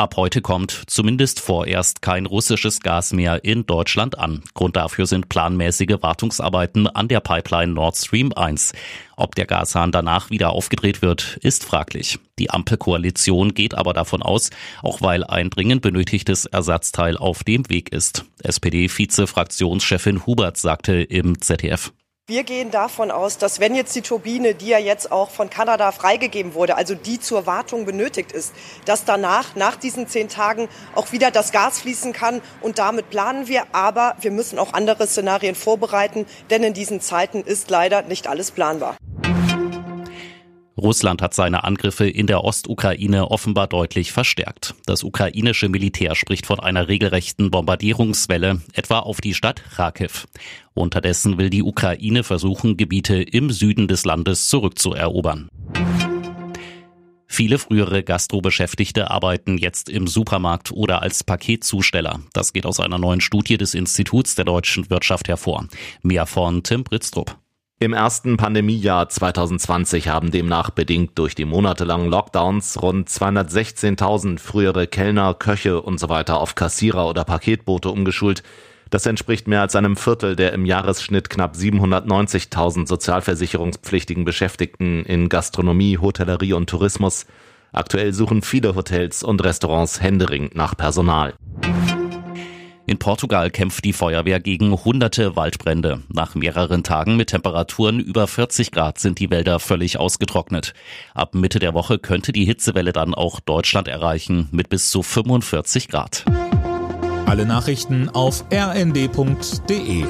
Ab heute kommt zumindest vorerst kein russisches Gas mehr in Deutschland an. Grund dafür sind planmäßige Wartungsarbeiten an der Pipeline Nord Stream 1. Ob der Gashahn danach wieder aufgedreht wird, ist fraglich. Die Ampelkoalition geht aber davon aus, auch weil ein dringend benötigtes Ersatzteil auf dem Weg ist. SPD-Vize-Fraktionschefin Hubert sagte im ZDF. Wir gehen davon aus, dass wenn jetzt die Turbine, die ja jetzt auch von Kanada freigegeben wurde, also die zur Wartung benötigt ist, dass danach, nach diesen zehn Tagen, auch wieder das Gas fließen kann. Und damit planen wir. Aber wir müssen auch andere Szenarien vorbereiten, denn in diesen Zeiten ist leider nicht alles planbar. Russland hat seine Angriffe in der Ostukraine offenbar deutlich verstärkt. Das ukrainische Militär spricht von einer regelrechten Bombardierungswelle, etwa auf die Stadt Kharkiv. Unterdessen will die Ukraine versuchen, Gebiete im Süden des Landes zurückzuerobern. Viele frühere Gastrobeschäftigte arbeiten jetzt im Supermarkt oder als Paketzusteller. Das geht aus einer neuen Studie des Instituts der deutschen Wirtschaft hervor. Mehr von Tim Britztrup. Im ersten Pandemiejahr 2020 haben demnach bedingt durch die monatelangen Lockdowns rund 216.000 frühere Kellner, Köche und so auf Kassierer oder Paketboote umgeschult. Das entspricht mehr als einem Viertel der im Jahresschnitt knapp 790.000 sozialversicherungspflichtigen Beschäftigten in Gastronomie, Hotellerie und Tourismus. Aktuell suchen viele Hotels und Restaurants händeringend nach Personal. In Portugal kämpft die Feuerwehr gegen hunderte Waldbrände. Nach mehreren Tagen mit Temperaturen über 40 Grad sind die Wälder völlig ausgetrocknet. Ab Mitte der Woche könnte die Hitzewelle dann auch Deutschland erreichen mit bis zu 45 Grad. Alle Nachrichten auf rnd.de